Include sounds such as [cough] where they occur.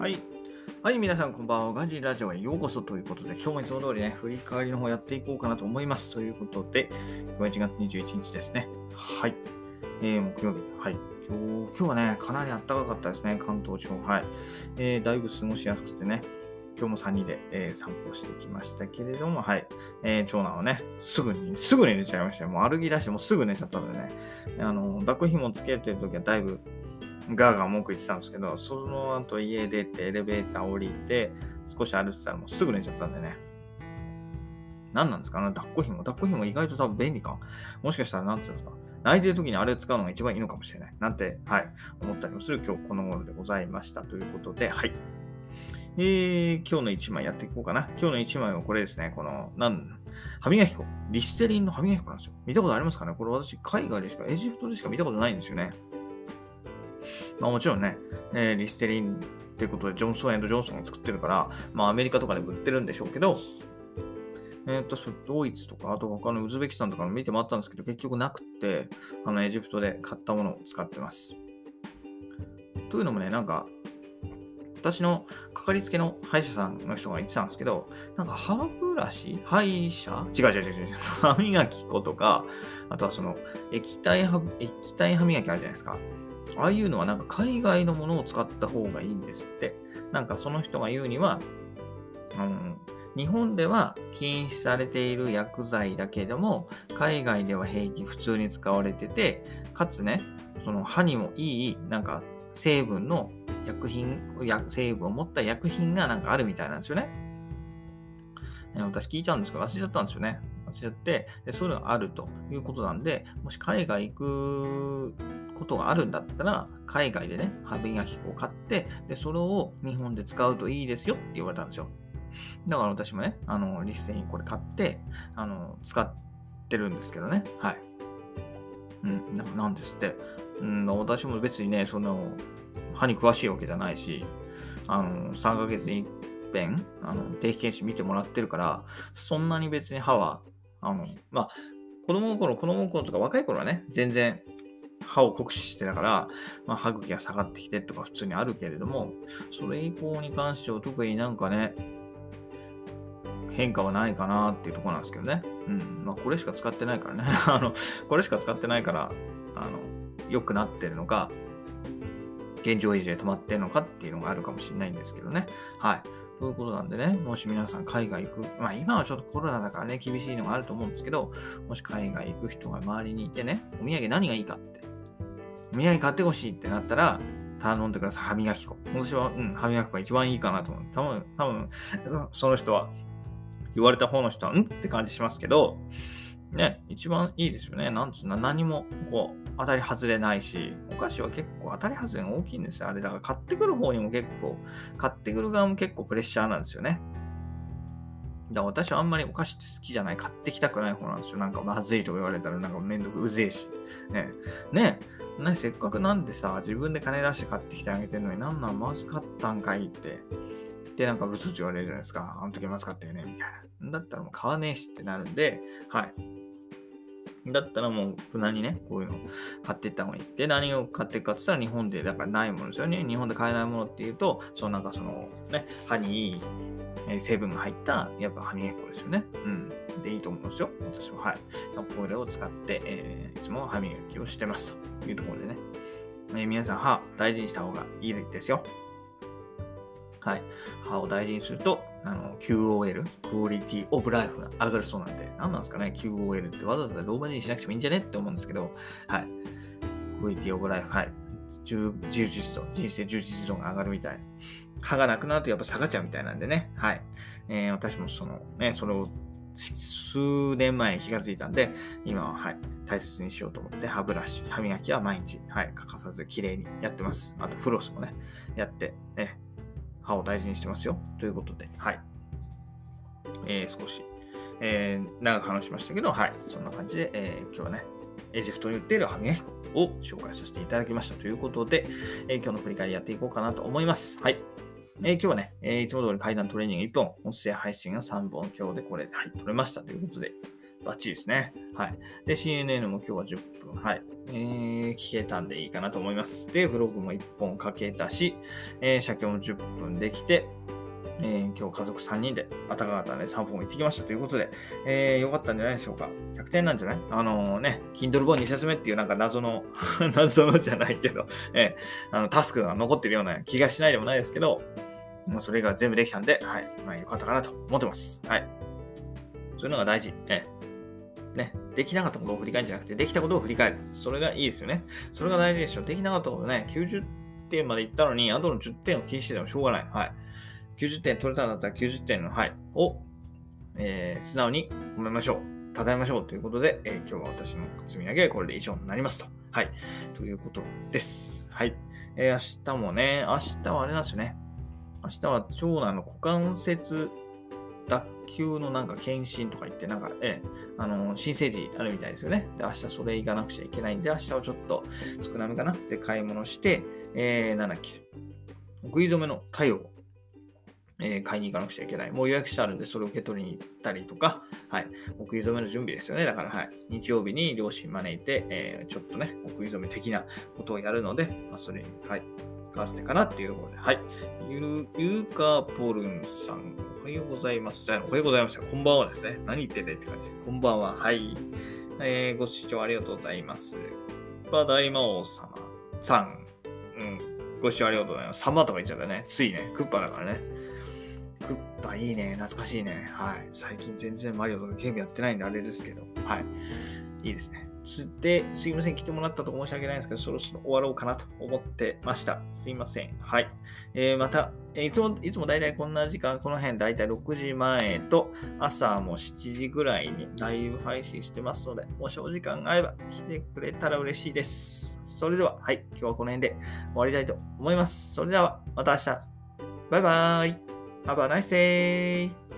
はい。はい、皆さんこんばんは。ガジラジオへようこそということで、今日もいつも通りね、振り返りの方やっていこうかなと思います。ということで、今日は1月21日ですね。はい。えー、木曜日。はい。今日、はね、かなり暖かかったですね、関東地方。はい。えー、だいぶ過ごしやすくてね、今日も3人で、えー、散歩してきましたけれども、はい。えー、長男はね、すぐに、すぐに寝ちゃいましたよ。もう歩き出してもすぐ寝ちゃったのでね、あの、抱っこ紐つけてるときはだいぶガーガー文句言ってたんですけど、その後家出てエレベーター降りて、少し歩いてたらもうすぐ寝ちゃったんでね。何なんですか？ね抱っこ紐？抱っこ紐意外と多分便利か？もしかしたら何て言うんですか？泣いてる時にあれ使うのが一番いいのかもしれない。なんて、はい、思ったりもする今日この頃でございました。ということで、はい。えー、今日の1枚やっていこうかな。今日の1枚はこれですね。この、なん、歯磨き粉。リステリンの歯磨き粉なんですよ。見たことありますかね？これ私、海外でしか、エジプトでしか見たことないんですよね。まあもちろんね、えー、リステリンってことでジョンソンジョンソンが作ってるから、まあアメリカとかで売ってるんでしょうけど、えっ、と、ドイツとか、あと他のウズベキスタンとかも見てもらったんですけど、結局なくて、あの、エジプトで買ったものを使ってます。というのもね、なんか、私のかかりつけの歯医者さんの人が言ってたんですけど、なんか歯ブラシ？歯医者？違う違う違う違う。歯磨き粉とか、あとはその液体歯、液体歯磨きあるじゃないですか。ああいうのはなんか海外のものを使った方がいいんですって。なんかその人が言うには、うん、日本では禁止されている薬剤だけれども、海外では平気、普通に使われてて、かつね、その歯にもいい、なんか成分の薬品、成分を持った薬品がなんかあるみたいなんですよね。私聞いちゃうんですけど、忘れちゃったんですよね。忘れちゃって、でそういうのがあるということなんで、もし海外行くことがあるんだったら、海外でね、歯磨き粉を買って、で、それを日本で使うといいですよって言われたんですよ。だから私もね、あの、リス製品これ買って、あの、使ってるんですけどね。はい。うん、ななんですって。うん、私も別にね、その、歯に詳しいわけじゃないし、あの、3ヶ月に一遍、あの、定期検診見てもらってるから、そんなに別に歯は、あの、まあ、子供の頃、子供の頃とか若い頃はね、全然歯を酷使してたから、まあ、歯茎が下がってきてとか普通にあるけれども、それ以降に関しては特になんかね、変化はないかなっていうとこなんですけどね。うん。まあ、これしか使ってないからね。[laughs] あの、これしか使ってないから、あの、良くなってるのか、現状維持で止まってるのかっていうのがあるかもしれないんですけどね。はい。ということなんでね、もし皆さん海外行く、まあ今はちょっとコロナだからね、厳しいのがあると思うんですけど、もし海外行く人が周りにいてね、お土産何がいいかって、お土産買ってほしいってなったら、頼んでください。歯磨き粉。私は、うん、歯磨き粉が一番いいかなと思う。多分、多分、その人は、言われた方の人は、ん？って感じしますけど、ね、一番いいですよね。なんつうの、何も、こう、当たり外れないし、お菓子は結構当たり外れが大きいんですよ。あれ、だから買ってくる方にも結構、買ってくる側も結構プレッシャーなんですよね。だから私はあんまりお菓子って好きじゃない、買ってきたくない方なんですよ。なんかまずいとか言われたらなんかめんどくうぜえし。ねねねせっかくなんでさ、自分で金出して買ってきてあげてるのになんなんまずかったんかいって。で、なんかブツブツ言われるじゃないですか。あの時まずかったよね、みたいな。だったらもう買わねえしってなるんで、はい。だったらもう無難にね、こういうの買っていった方がいい。で、何を買っていくかって言ったら日本でだからないものですよね。日本で買えないものっていうと、そのなんかそのね、歯にいい成分が入ったやっぱ歯磨き粉ですよね。うん。でいいと思うんですよ。私は。はい。これを使って、えー、いつも歯磨きをしてますというところでね。えー、皆さん歯大事にした方がいいですよ。はい。歯を大事にすると、あの、QOL、クオリティオブライフが上がるそうなんで、何なんですかね、QOL ってわざわざローマ字にしなくてもいいんじゃねって思うんですけど、はい。クオリティオブライフ、はい。充実度、人生充実度が上がるみたい。歯がなくなるとやっぱ下がっちゃうみたいなんでね。はい。えー、私もその、ね、それを数年前に気がついたんで、今は、はい、大切にしようと思って、歯ブラシ、歯磨きは毎日、はい、欠かさず綺麗にやってます。あと、フロスもね、やって、ね、歯を大事にしてますよ。ということで、はい。えー、少し、えー、長く話しましたけど、はい。そんな感じで、えー、今日はね、エジプトに売っている歯磨き粉を紹介させていただきましたということで、えー、今日の振り返りやっていこうかなと思います。はい。えー、今日はね、えー、いつも通り階段トレーニング1本、音声配信が3本、今日でこれ、はい、取れましたということで、バッチリですね。はい。で、CNN も今日は10分、はい。えー、聞けたんでいいかなと思います。で、ブログも1本書けたし、えー、写経も10分できて、えー、今日家族3人で、あたかかたね、散歩も行ってきましたということで、えー、よかったんじゃないでしょうか。100点なんじゃない？あのー、ね、Kindle 本2冊目っていうなんか謎の [laughs] 謎のじゃないけど、えー、あの、タスクが残ってるような気がしないでもないですけど、もうそれが全部できたんで、はい、まあよかったかなと思ってます。はい。そういうのが大事。えー、ね、できなかったことを振り返るんじゃなくて、できたことを振り返る。それがいいですよね。それが大事でしょ。できなかったことね、90点までいったのに、あとの10点を気にしててもしょうがない。はい。90点取れたんだったら90点の、はい、を、えー、素直に褒めましょう。称えましょうということで、えー、今日は私の積み上げこれで以上になりますと。はい。ということです。はい。えー、明日もね、明日はあれなんですよね。明日は長男の股関節脱臼のなんか検診とか言って、なんか、ええ、あの、新生児あるみたいですよね。で、明日それ行かなくちゃいけないんで、明日はちょっと少なめかなで買い物して、えー、なんだっけ、食い初めの対応え、買いに行かなくちゃいけない。もう予約してあるんで、それを受け取りに行ったりとか、はい。お食い初めの準備ですよね。だから、はい。日曜日に両親招いて、えー、ちょっとね、お食い初め的なことをやるので、まあ、それに、はい。買わせてかなっていうところで、はい。ゆる、ゆうかぽるんさん、おはようございます。じゃあ、おはようございますこんばんはですね。何言っててって感じ。こんばんは。はい。えー、ご視聴ありがとうございます。バ大魔王様さん。うん。ご視聴ありがとうございます。様とか言っちゃったね。ついね。クッパだからね。クッパいいね。懐かしいね。はい。最近全然マリオとかゲームやってないんであれですけど。はい。いいですね。で、すいません。来てもらったと申し訳ないんですけど、そろそろ終わろうかなと思ってました。すいません。はい。えー、また、え、いつも、いつも大体こんな時間、この辺大体6時前と、朝も7時ぐらいにライブ配信してますので、もしお時間があれば来てくれたら嬉しいです。それでは、はい。今日はこの辺で終わりたいと思います。それでは、また明日。バイバーイ。Have a nice day.